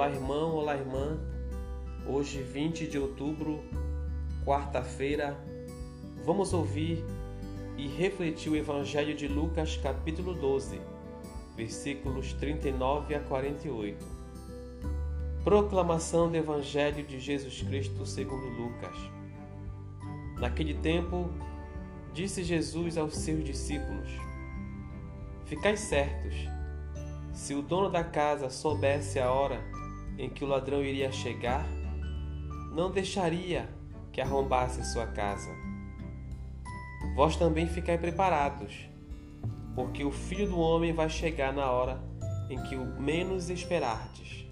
Olá, irmão, olá, irmã. Hoje, 20 de outubro, quarta-feira, vamos ouvir e refletir o Evangelho de Lucas, capítulo 12, versículos 39 a 48. Proclamação do Evangelho de Jesus Cristo segundo Lucas. Naquele tempo, disse Jesus aos seus discípulos: Ficai certos, se o dono da casa soubesse a hora em que o ladrão iria chegar, não deixaria que arrombasse sua casa. Vós também ficai preparados, porque o filho do homem vai chegar na hora em que o menos esperardes.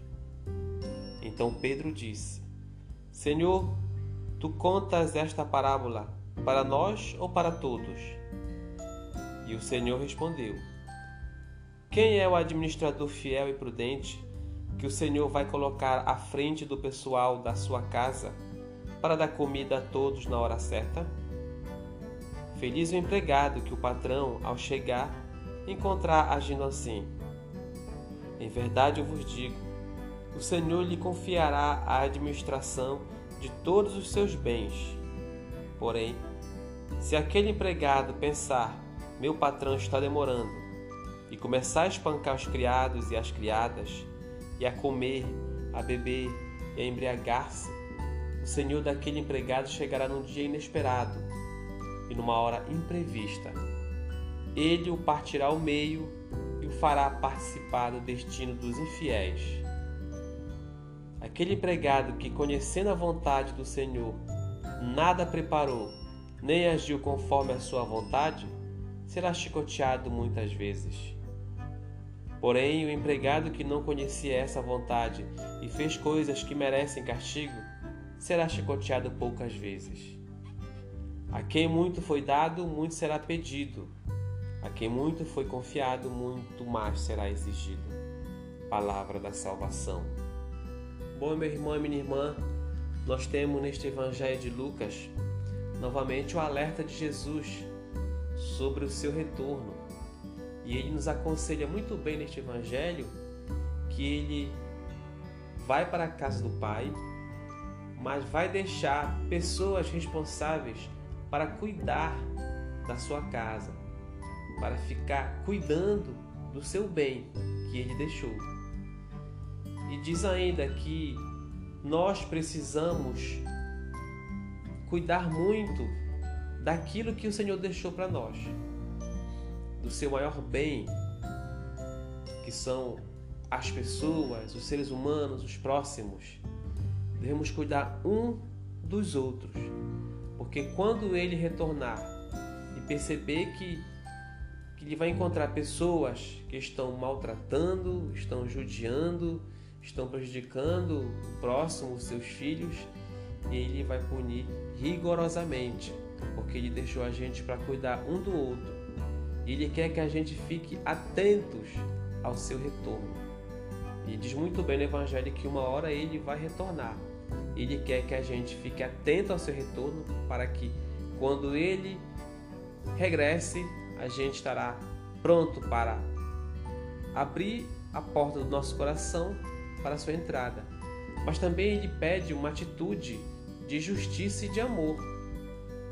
Então Pedro disse: Senhor, tu contas esta parábola para nós ou para todos? E o Senhor respondeu: Quem é o administrador fiel e prudente que o Senhor vai colocar à frente do pessoal da sua casa para dar comida a todos na hora certa? Feliz o empregado que o patrão, ao chegar, encontrar agindo assim. Em verdade eu vos digo: o Senhor lhe confiará a administração de todos os seus bens. Porém, se aquele empregado pensar, meu patrão está demorando, e começar a espancar os criados e as criadas, e a comer, a beber e a embriagar-se, o senhor daquele empregado chegará num dia inesperado e numa hora imprevista. Ele o partirá ao meio e o fará participar do destino dos infiéis. Aquele empregado que, conhecendo a vontade do Senhor, nada preparou, nem agiu conforme a sua vontade, será chicoteado muitas vezes. Porém, o empregado que não conhecia essa vontade e fez coisas que merecem castigo, será chicoteado poucas vezes. A quem muito foi dado, muito será pedido. A quem muito foi confiado, muito mais será exigido. Palavra da salvação. Bom, meu irmão e minha irmã, nós temos neste Evangelho de Lucas novamente o alerta de Jesus sobre o seu retorno e ele nos aconselha muito bem neste evangelho que ele vai para a casa do Pai, mas vai deixar pessoas responsáveis para cuidar da sua casa, para ficar cuidando do seu bem que ele deixou. E diz ainda que nós precisamos cuidar muito daquilo que o Senhor deixou para nós do seu maior bem, que são as pessoas, os seres humanos, os próximos. Devemos cuidar um dos outros, porque quando ele retornar e perceber que, que ele vai encontrar pessoas que estão maltratando, estão judiando, estão prejudicando o próximo, os seus filhos, ele vai punir rigorosamente, porque ele deixou a gente para cuidar um do outro ele quer que a gente fique atentos ao seu retorno. E diz muito bem no Evangelho que uma hora ele vai retornar. Ele quer que a gente fique atento ao seu retorno para que quando ele regresse, a gente estará pronto para abrir a porta do nosso coração para a sua entrada. Mas também ele pede uma atitude de justiça e de amor.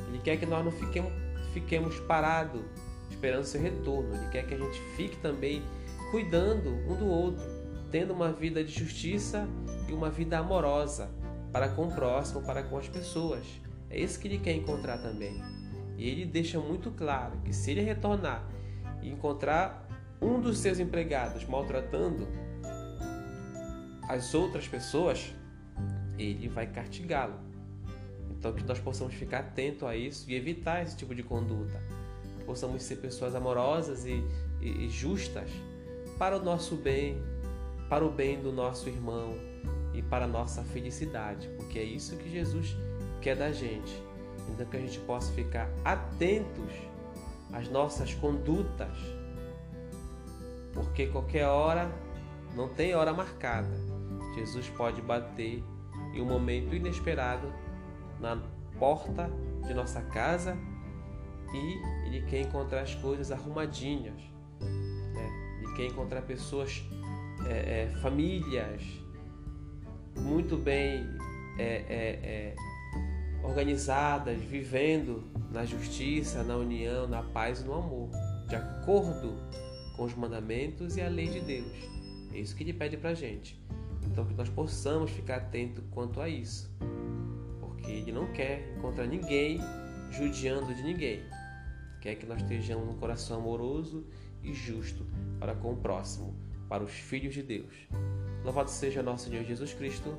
Ele quer que nós não fiquemos, fiquemos parados esperando seu retorno. Ele quer que a gente fique também cuidando um do outro, tendo uma vida de justiça e uma vida amorosa para com o próximo, para com as pessoas. É isso que ele quer encontrar também. E ele deixa muito claro que se ele retornar e encontrar um dos seus empregados maltratando as outras pessoas, ele vai castigá-lo. Então que nós possamos ficar atentos a isso e evitar esse tipo de conduta possamos ser pessoas amorosas e, e, e justas para o nosso bem, para o bem do nosso irmão e para a nossa felicidade, porque é isso que Jesus quer da gente. Então que a gente possa ficar atentos às nossas condutas, porque qualquer hora não tem hora marcada. Jesus pode bater em um momento inesperado na porta de nossa casa e ele quer encontrar as coisas arrumadinhas, né? ele quer encontrar pessoas, é, é, famílias muito bem é, é, é, organizadas, vivendo na justiça, na união, na paz e no amor, de acordo com os mandamentos e a lei de Deus. É isso que ele pede para a gente. Então, que nós possamos ficar atento quanto a isso, porque ele não quer encontrar ninguém judiando de ninguém. Quer que nós estejamos um coração amoroso e justo para com o próximo, para os filhos de Deus. Louvado seja nosso Senhor Jesus Cristo.